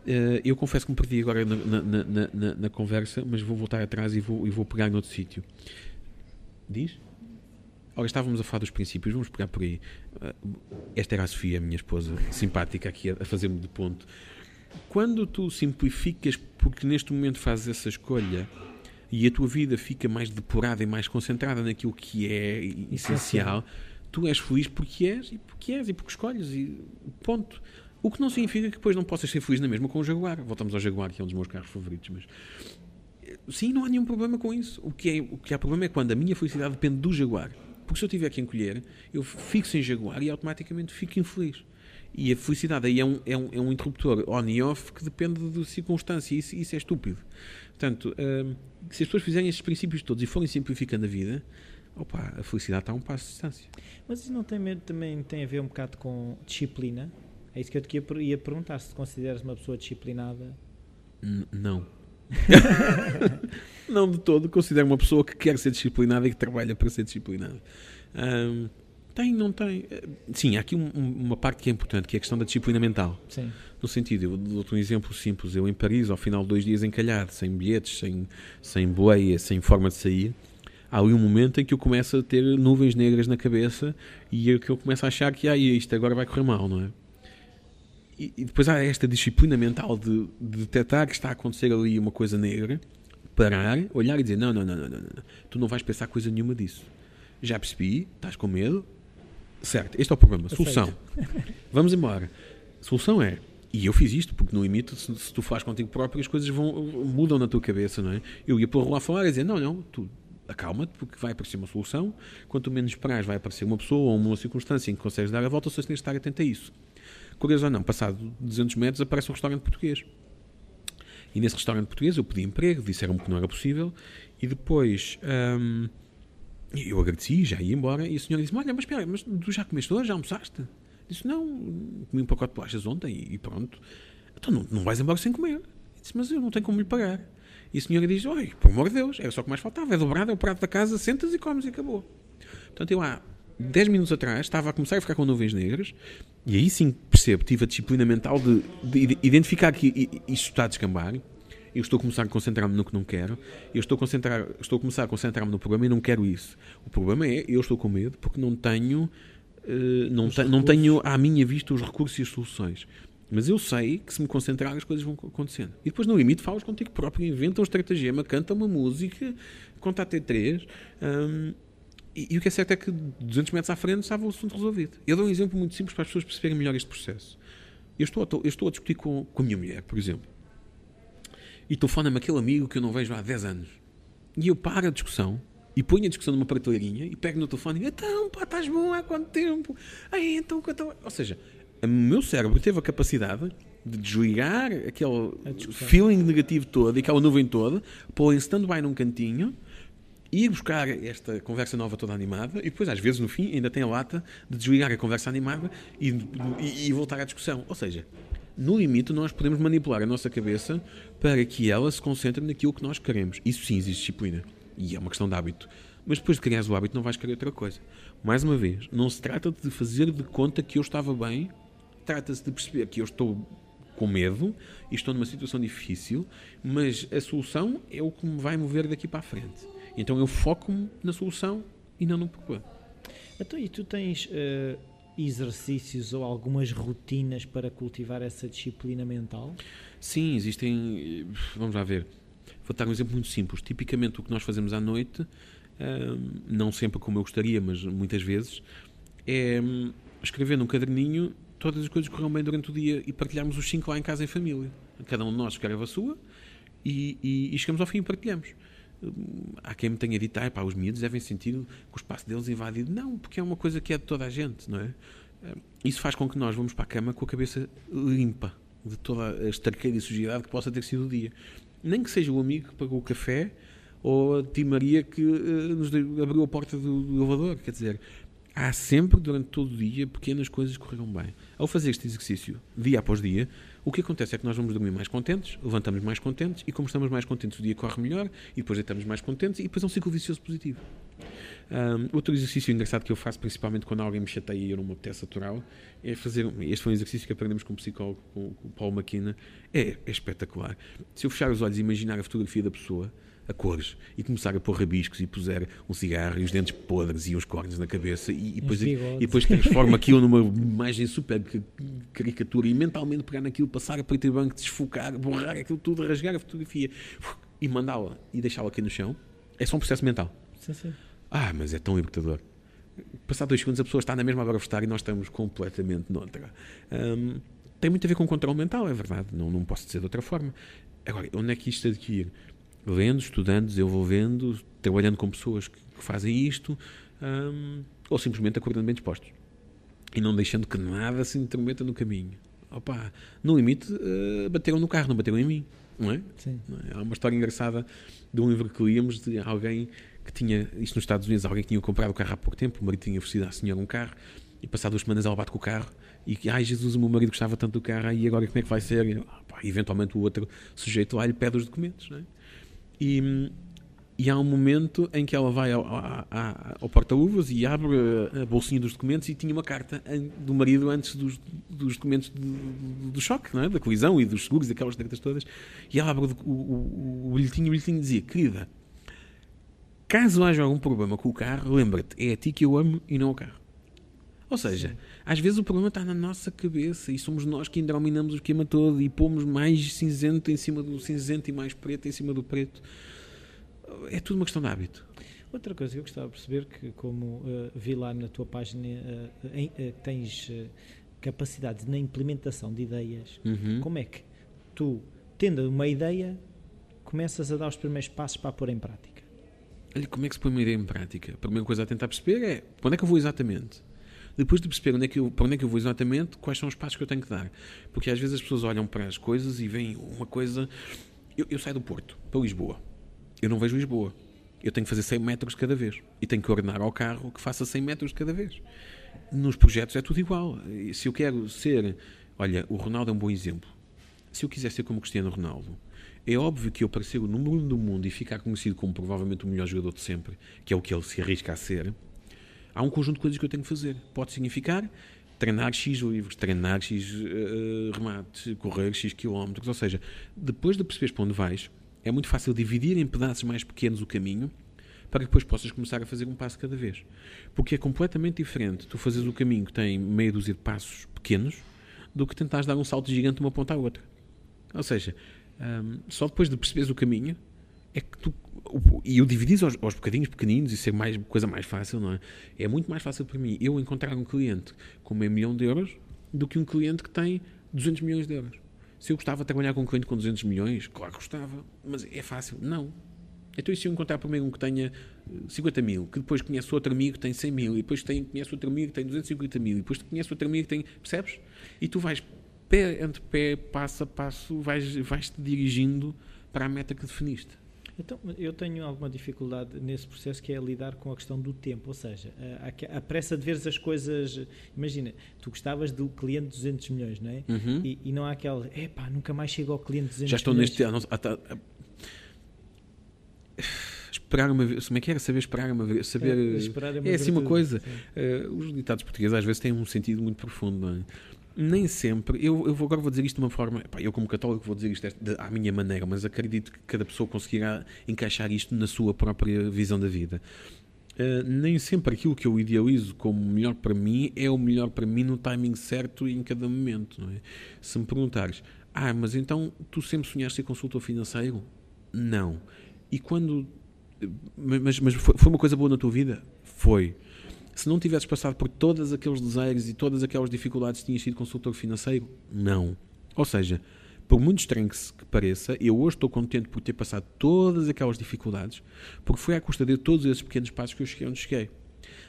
Uh, eu confesso que me perdi agora na, na, na, na, conversa, mas vou voltar atrás e vou, e vou pegar noutro sítio. Diz? Ora, estávamos a falar dos princípios, vamos pegar por aí. esta era a Sofia, a minha esposa, simpática aqui a, a fazer-me de ponto quando tu simplificas, porque neste momento fazes essa escolha e a tua vida fica mais depurada e mais concentrada naquilo que é essencial, tu és feliz porque és e porque és e porque escolhes e ponto. O que não significa que depois não possas ser feliz na mesma com o Jaguar. Voltamos ao Jaguar, que é um dos meus carros favoritos, mas sim, não há nenhum problema com isso. O que, é, o que há problema é quando a minha felicidade depende do Jaguar. Porque se eu tiver que encolher, eu fico sem Jaguar e automaticamente fico infeliz. E a felicidade aí é um, é um, é um interruptor on e off que depende da circunstância. Isso, isso é estúpido. Portanto, uh, se as pessoas fizerem estes princípios todos e forem simplificando a vida, opa, a felicidade está a um passo de distância. Mas isso não tem, também tem a ver um bocado com disciplina? É isso que eu te ia, ia perguntar, se te consideras uma pessoa disciplinada. N não. não de todo. Considero uma pessoa que quer ser disciplinada e que trabalha para ser disciplinada. Um, tem, não tem. Sim, há aqui um, uma parte que é importante, que é a questão da disciplina mental. Sim. No sentido, eu dou-te um exemplo simples. Eu em Paris, ao final de dois dias encalhado, sem bilhetes, sem, sem boleia, sem forma de sair, há ali um momento em que eu começo a ter nuvens negras na cabeça e é que eu começo a achar que ah, isto agora vai correr mal, não é? E, e depois há esta disciplina mental de, de detectar que está a acontecer ali uma coisa negra, parar, olhar e dizer: não, não, não, não, não, não. tu não vais pensar coisa nenhuma disso. Já percebi, estás com medo, Certo, este é o problema. Solução. Vamos embora. Solução é. E eu fiz isto, porque no limite, se, se tu fazes contigo próprio, as coisas vão, mudam na tua cabeça, não é? Eu ia pôr lá falar e dizer: não, não, tu acalma-te, porque vai aparecer uma solução. Quanto menos esperares, vai aparecer uma pessoa ou uma circunstância em que consegues dar a volta, só tens de estar atento a isso. Curioso ou não, passado 200 metros, aparece um restaurante português. E nesse restaurante português eu pedi emprego, disseram-me que não era possível, e depois. Hum, eu agradeci, já ia embora, e a senhora disse: Olha, mas espera, mas tu já comeste hoje? Já almoçaste? Disse: Não, comi um pacote de bolachas ontem e, pronto. Então não, não vais embora sem comer. disse: Mas eu não tenho como lhe pagar. E a senhora diz: Oi, por amor de Deus, era só o que mais faltava, é dobrado, é o prato da casa, sentas e comes e acabou. Portanto, eu há 10 minutos atrás estava a começar a ficar com nuvens negras, e aí sim percebo, tive a disciplina mental de, de identificar que isto está a descambar eu estou a começar a concentrar-me no que não quero, eu estou a, concentrar, estou a começar a concentrar-me no problema e não quero isso. O problema é, eu estou com medo porque não tenho, uh, não, te, não tenho à minha vista os recursos e as soluções. Mas eu sei que se me concentrar as coisas vão acontecendo. E depois, no limite, falas contigo próprio, inventa um estratagema, canta uma música, conta até três. Um, e, e, o que é certo é que 200 metros à frente estava o assunto resolvido. Eu dou um exemplo muito simples para as pessoas perceberem melhor este processo. Eu estou, eu estou a discutir com, com a minha mulher, por exemplo e telefona-me aquele amigo que eu não vejo há 10 anos. E eu paro a discussão e ponho a discussão numa prateleirinha e pego no telefone e então, pá, estás bom há quanto tempo? Aí, então, então... Ou seja, o meu cérebro teve a capacidade de desligar aquele feeling negativo todo e aquela nuvem toda, pôr em stand-by num cantinho, ir buscar esta conversa nova toda animada e depois, às vezes, no fim, ainda tem a lata de desligar a conversa animada e, e, e voltar à discussão. Ou seja, no limite, nós podemos manipular a nossa cabeça para que ela se concentre naquilo que nós queremos. Isso sim existe disciplina. E é uma questão de hábito. Mas depois de criares o hábito, não vais querer outra coisa. Mais uma vez, não se trata de fazer de conta que eu estava bem, trata-se de perceber que eu estou com medo e estou numa situação difícil, mas a solução é o que me vai mover daqui para a frente. Então eu foco-me na solução e não no problema. Então, e tu tens uh, exercícios ou algumas rotinas para cultivar essa disciplina mental? Sim, existem. Vamos lá ver. Vou dar um exemplo muito simples. Tipicamente, o que nós fazemos à noite, uh, não sempre como eu gostaria, mas muitas vezes, é um, escrever num caderninho todas as coisas que correram bem durante o dia e partilharmos os cinco lá em casa em família. Cada um de nós escreve a sua e, e, e chegamos ao fim e partilhamos. Há quem me tenha dito, ah, pá, os miúdos devem sentir que o espaço deles é invadido. Não, porque é uma coisa que é de toda a gente, não é? Isso faz com que nós vamos para a cama com a cabeça limpa de toda a esterqueira e sujidade que possa ter sido o dia. Nem que seja o amigo que pagou o café ou a tia Maria que uh, nos abriu a porta do elevador. Quer dizer, há sempre, durante todo o dia, pequenas coisas que correram bem. Ao fazer este exercício, dia após dia, o que acontece é que nós vamos dormir mais contentes, levantamos mais contentes, e como estamos mais contentes, o dia corre melhor, e depois deitamos mais contentes, e depois é um ciclo vicioso positivo. Um, outro exercício engraçado que eu faço, principalmente quando alguém me chateia e eu não me apetece atural, é fazer. Este foi um exercício que aprendemos com o psicólogo, com, com o Paulo Maquina. É, é espetacular. Se eu fechar os olhos e imaginar a fotografia da pessoa, a cores e começar a pôr rabiscos e puser um cigarro e os dentes podres e uns cornos na cabeça e, e depois, e depois transforma aquilo numa imagem super caricatura e mentalmente pegar naquilo, passar a preto e branco, desfocar, borrar aquilo tudo, rasgar a fotografia e mandá-la e deixá-la aqui no chão, é só um processo mental. Sim, sim. Ah, mas é tão libertador. Passar dois segundos a pessoa está na mesma hora estar e nós estamos completamente noutra. Um, tem muito a ver com controle mental, é verdade, não, não posso dizer de outra forma. Agora, onde é que isto adquire? Lendo, estudando, desenvolvendo, trabalhando com pessoas que, fazem isto, um, ou simplesmente acordando bem dispostos. E não deixando que nada se intrometa no caminho. Opa, no limite, uh, bateram no carro, não bateram em mim. Não é? Sim. Não é? Há uma história engraçada de um livro que líamos de alguém que tinha, isto nos Estados Unidos, alguém que tinha comprado o carro há pouco tempo, o marido tinha oferecido à senhora um carro, e passado duas semanas ela bate com o carro, e ai Jesus, o meu marido gostava tanto do carro, e agora como é que vai ser? E, opa, eventualmente o outro sujeito lá lhe pede os documentos, não é? E, e há um momento em que ela vai ao, ao, ao porta-luvas e abre a, bolsinha dos documentos e tinha uma carta do marido antes dos, dos documentos do, do, choque, é? da colisão e dos seguros, daquelas cartas todas. E ela abre o, o, o bilhetinho e o bilhetinho dizia: Querida, caso haja algum problema com o carro, lembra-te, é a ti que eu amo e não o carro. Ou seja, Sim. às vezes o problema está na nossa cabeça e somos nós que ainda dominamos o esquema todo e pomos mais cinzento em cima do cinzento e mais preto em cima do preto. É tudo uma questão de hábito. Outra coisa que eu gostava de perceber, que como uh, vi lá na tua página, uh, em, uh, tens capacidade na implementação de ideias, uhum. como é que tu, tendo uma ideia, começas a dar os primeiros passos para a pôr em prática? Olha, como é que se põe uma ideia em prática? A primeira coisa a tentar perceber é, onde é que eu vou exatamente? Depois de perceber onde é que eu, para onde é que eu vou exatamente, quais são os passos que eu tenho que dar. Porque às vezes as pessoas olham para as coisas e veem uma coisa. Eu, eu saio do Porto para Lisboa. Eu não vejo Lisboa. Eu tenho que fazer 100 metros cada vez. E tenho que ordenar ao carro que faça 100 metros cada vez. Nos projetos é tudo igual. Se eu quero ser. Olha, o Ronaldo é um bom exemplo. Se eu quiser ser como Cristiano Ronaldo, é óbvio que eu, para ser o número um do mundo e ficar conhecido como provavelmente o melhor jogador de sempre, que é o que ele se arrisca a ser, há um conjunto de coisas que eu tenho que fazer. Pode significar treinar X livros, treinar X uh, remates, correr X quilómetros. Ou seja, depois de perceberes para onde vais, é muito fácil dividir em pedaços mais pequenos o caminho para que depois possas começar a fazer um passo cada vez. Porque é completamente diferente tu fazes o caminho que tem meia dúzia de passos pequenos do que tentares dar um salto gigante de uma ponta à outra. Ou seja, um, só depois de perceberes o caminho é que tu e o dividir aos, aos bocadinhos pequeninos e ser mais coisa mais fácil, não é? É muito mais fácil para mim eu encontrar um cliente com meio milhão de euros do que um cliente que tem 200 milhões de euros. Se eu gostava de trabalhar com um cliente com 200 milhões, claro que gostava, mas é fácil. Não. Então, e se eu encontrar primeiro um que tenha 50 mil, que depois conhece outro amigo que tem 100 mil, e depois tem, conhece outro amigo que tem 250 mil, e depois conhece outro amigo que tem. Percebes? E tu vais pé ante pé, passo a passo, vais, vais dirigindo para a meta que definiste. Então, eu tenho alguma dificuldade nesse processo que é lidar com a questão do tempo, ou seja, a, a, pressa de veres as coisas. Imagina, tu gostavas do cliente de 200 milhões, não é? Uhum. E, e, não há aquele, epá, nunca mais chego ao cliente de 200 Já estou milhões. neste. ano. esperar uma vez. Como é que era? Saber esperar uma vez. Saber. É, é uma é assim uma coisa. Eh, os ditados portugueses às vezes têm um sentido muito profundo, não é? Nem sempre, eu, eu agora vou dizer isto de uma forma, eu como católico vou dizer isto à minha maneira, mas acredito que cada pessoa conseguirá encaixar isto na sua própria visão da vida. Uh, nem sempre aquilo que eu idealizo como melhor para mim é o melhor para mim no timing certo e em cada momento. É? Se me perguntares, ah, mas então tu sempre sonhaste ser consultor financeiro? Não. E quando. Mas, mas foi foi uma coisa boa na tua vida? Foi. Se não tivesses passado por todos aqueles desejos e todas aquelas dificuldades, tinhas sido consultor financeiro? Não. Ou seja, por muito estranho que, pareça, eu hoje estou contente por ter passado todas aquelas dificuldades, porque foi à custa de todos esses pequenos passos que eu cheguei onde cheguei.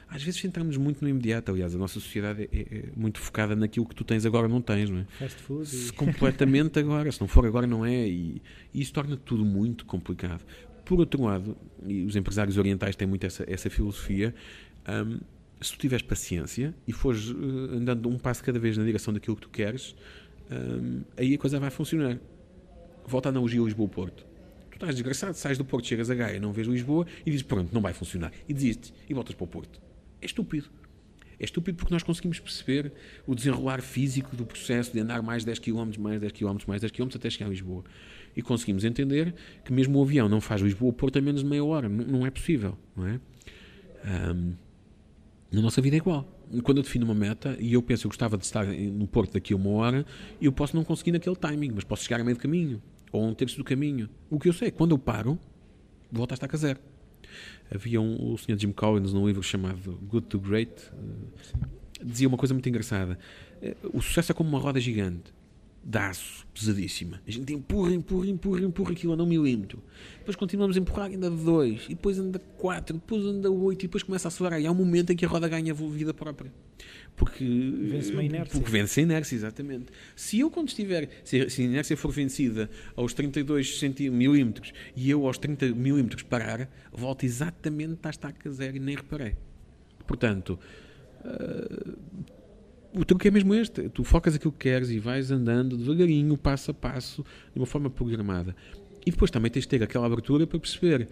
Às vezes centramos muito no imediato, aliás, a nossa sociedade é, é- muito focada naquilo que tu tens agora não tens, não é? Fast food Se completamente agora, se não for agora não é, e, e isso torna tudo muito complicado. Por outro lado, e os empresários orientais têm muito essa, essa filosofia, hum, se tu tiveres paciência e fores eh, andando um passo cada vez na direção daquilo que tu queres, hum, aí a coisa vai funcionar. Volta à analogia Lisboa-Porto. Tu estás desgraçado, sais do Porto, chegas a Gaia, não vês Lisboa e dizes pronto, não vai funcionar. E desistes e voltas para o Porto. É estúpido. É estúpido porque nós conseguimos perceber o desenrolar físico do processo de andar mais 10 km, mais 10 km, mais 10 km até chegar a Lisboa. E conseguimos entender que mesmo o avião não faz Lisboa-Porto em menos de meia hora. Não, não é possível, não é? Ahm, na nossa vida é igual. Quando eu defino uma meta e eu penso eu gostava de estar no Porto daqui a uma hora, eu posso não conseguir naquele timing, mas posso chegar a meio caminho ou um terço do caminho. O que eu sei é quando eu paro, volto a estar a zero. Havia um, o Sr. Jim Collins num livro chamado Good to Great eh, dizia uma coisa muito engraçada. Eh, O sucesso é como uma roda gigante de aço, pesadíssima. A gente empurra, empurra, empurra, empurra aquilo a um milímetro. Depois continuamos a empurrar ainda dois, e depois anda quatro, depois anda oito, e depois começa a acelerar. E há um momento em que a roda ganha vida própria. Porque Vence uma inércia. Porque vence a inércia, exatamente. Se eu, quando estiver, se, se a inércia for vencida aos 32 centi- milímetros e eu aos 30 milímetros parar, volto exatamente à estaca zero e nem reparei. Portanto, ah, o truque é mesmo este. Tu focas aquilo que queres e vais andando devagarinho, passo a passo, de uma forma programada. E depois também tens de ter aquela abertura para perceber,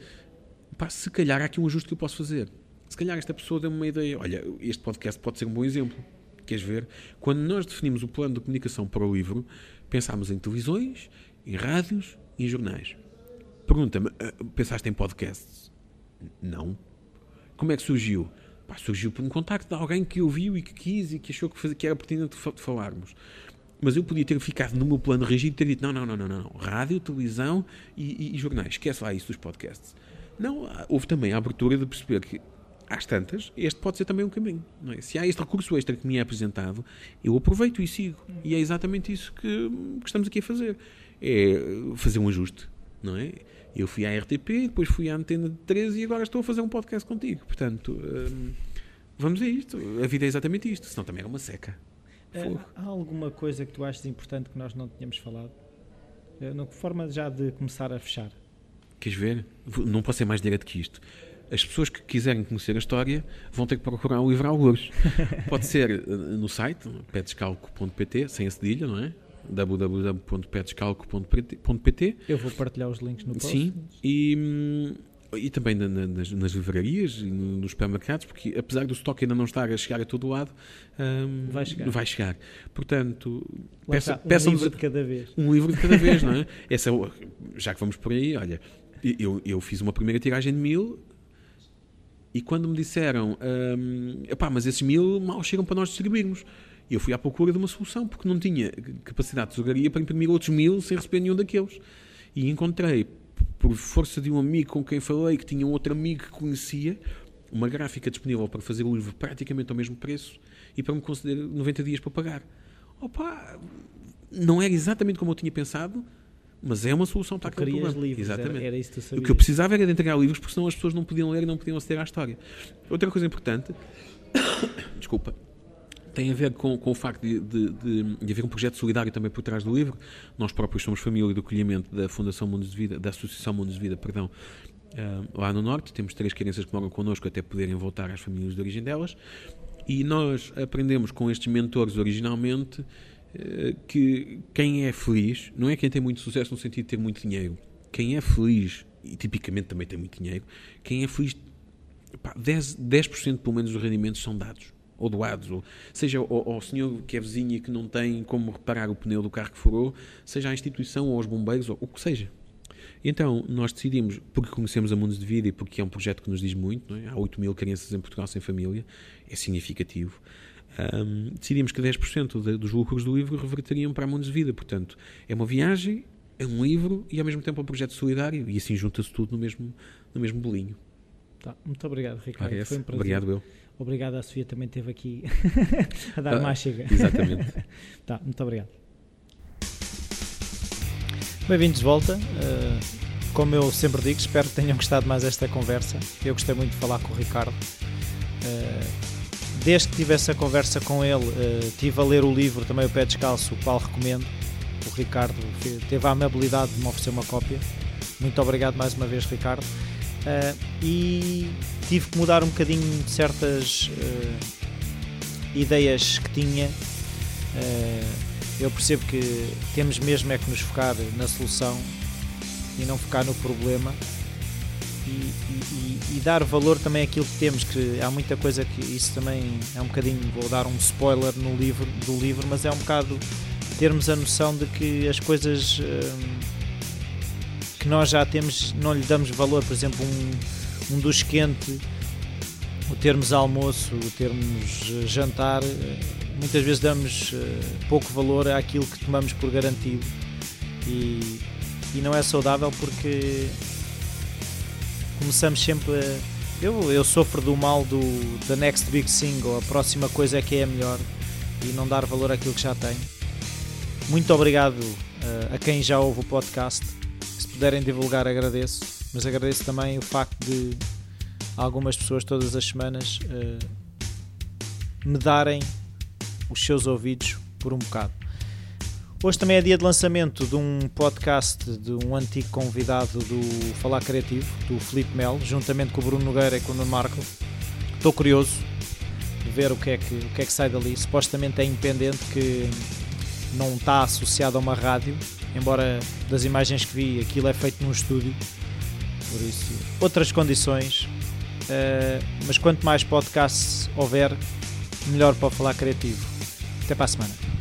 pá, se calhar há aqui um ajuste que eu posso fazer. Se calhar esta pessoa deu-me uma ideia. Olha, este podcast pode ser um bom exemplo. Queres ver? Quando nós definimos o plano de comunicação para o livro, pensámos em televisões, em rádios e em jornais. Pergunta-me, ah, pensaste em podcasts? Não. Como é que surgiu? Pá, surgiu por um contacto de alguém que ouviu e que quis e que achou que, fazia, que era pertinente falarmos. Mas eu podia ter ficado no meu plano rígido e ter dito: não, não, não, não, não. Rádio, televisão e, e- e jornais. Esquece lá isso dos podcasts. Não, houve também a abertura de perceber que, às tantas, este pode ser também um caminho. É? Se há este recurso extra que me é apresentado, eu aproveito e sigo. E é exatamente isso que, que estamos aqui a fazer: é fazer um ajuste. Não é? Eu fui à RTP, depois fui à Antena 13 e agora estou a fazer um podcast contigo. Portanto, hum, vamos a isto. A vida é exatamente isto. Senão também era uma seca. Eh, Fogo. há alguma coisa que tu achas importante que nós não tínhamos falado? Eh, Na forma já de começar a fechar. Queres ver? Não posso ser mais direto que isto. As pessoas que quiserem conhecer a história vão ter que procurar o livro alguns. Pode ser eh, no site, petscalco.pt, sem a cedilha, não é? www.petscalco.pt Eu vou partilhar os links no post. Sim, e, hum, e também na- na- nas, nas livrarias e no- nos supermercados, porque apesar do estoque ainda não estar a chegar a todo lado, hum, Vai chegar. vai chegar. Portanto, peça, um livro de cada vez. um livro de cada vez, não é? Essa, é já que vamos por aí, olha, eu, eu fiz uma primeira tiragem de mil e quando me disseram, hum, epá, mas esses mil mal chegam para nós distribuirmos. E eu fui à procura de uma solução, porque não tinha capacidade de tesouraria para imprimir outros mil sem receber nenhum daqueles. E encontrei, por força de um amigo com quem falei, que tinha um outro amigo que conhecia, uma gráfica disponível para fazer o livro praticamente ao mesmo preço e para me conceder 90 dias para pagar. Opa, não era exatamente como eu tinha pensado, mas é uma solução para aquele problema. livros, era, Exatamente. era isso que tu O que eu precisava era de entregar livros, porque senão as pessoas não podiam ler e não podiam aceder à história. Outra coisa importante, desculpa, tem a ver com, com o facto de, de, de- de haver um projeto solidário também por trás do livro. Nós próprios somos família do acolhimento da Fundação Mundos de Vida, da Associação Mundos de Vida, perdão, ah, lá no Norte. Temos três crianças que moram connosco até poderem voltar às famílias de origem delas. E nós aprendemos com estes mentores originalmente eh, que quem é feliz não é quem tem muito sucesso no sentido de ter muito dinheiro. Quem é feliz e tipicamente também tem muito dinheiro, quem é feliz, pá, 10%, 10 pelo menos dos rendimentos são dados ou doados, ou seja ao, ao senhor que é vizinho e que não tem como reparar o pneu do carro que furou, seja à instituição ou aos bombeiros, ou o que seja. Então, nós decidimos, porque conhecemos a Mundos de Vida e porque é um projeto que nos diz muito, é? há 8 mil crianças em Portugal sem família, é significativo, um, decidimos que 10% de, dos lucros do livro reverteriam para a Mundos de Vida. Portanto, é uma viagem, é um livro e ao mesmo tempo é um projeto solidário e assim junta-se tudo no mesmo, no mesmo bolinho. Tá, muito obrigado, Ricardo. Ah, Foi um prazer. Obrigado, eu. Obrigado à Sofia também esteve aqui a dar ah, mais chega. Exatamente. tá, muito obrigado. Bem-vindos de volta. Uh, como eu sempre digo, espero que tenham gostado mais esta conversa. Eu gostei muito de falar com o Ricardo. Uh, desde que tive essa conversa com ele, uh, tive a ler o livro também O Pé Descalço, o qual recomendo. O Ricardo teve a amabilidade de me oferecer uma cópia. Muito obrigado mais uma vez, Ricardo. Uh, e tive que mudar um bocadinho certas uh, ideias que tinha. Uh, eu percebo que temos mesmo é que nos focar na solução e não focar no problema e, e, e, dar valor também àquilo que temos, que há muita coisa que isso também é um bocadinho, vou dar um spoiler no livro, do livro, mas é um bocado termos a noção de que as coisas que nós já temos, não lhe damos valor, por exemplo, um, um dos quente, o termos almoço, o termos eh, jantar, eh, muitas vezes damos eh, pouco valor àquilo que tomamos por garantido e, e não é saudável porque começamos sempre a, eu, eu sofro do mal do The Next Big Single, a próxima coisa é que é a melhor e não dar valor àquilo que já tenho. Muito obrigado a quem já ouve o podcast puderem divulgar, agradeço. Mas agradeço também o facto de algumas pessoas todas as semanas uh, me darem os seus ouvidos por um bocado. Hoje também é dia de lançamento de um podcast de um antigo convidado do Falar Criativo, do Felipe Melo, juntamente com o Bruno Nogueira e com o Nuno Marco. Estou curioso de ver o que, é que, o que é que sai dali. Supostamente é independente, que não está associado a uma rádio, embora das imagens que vi aquilo é feito num estúdio, por isso outras condições, uh, mas quanto mais podcasts houver, melhor para falar criativo. Até para a semana.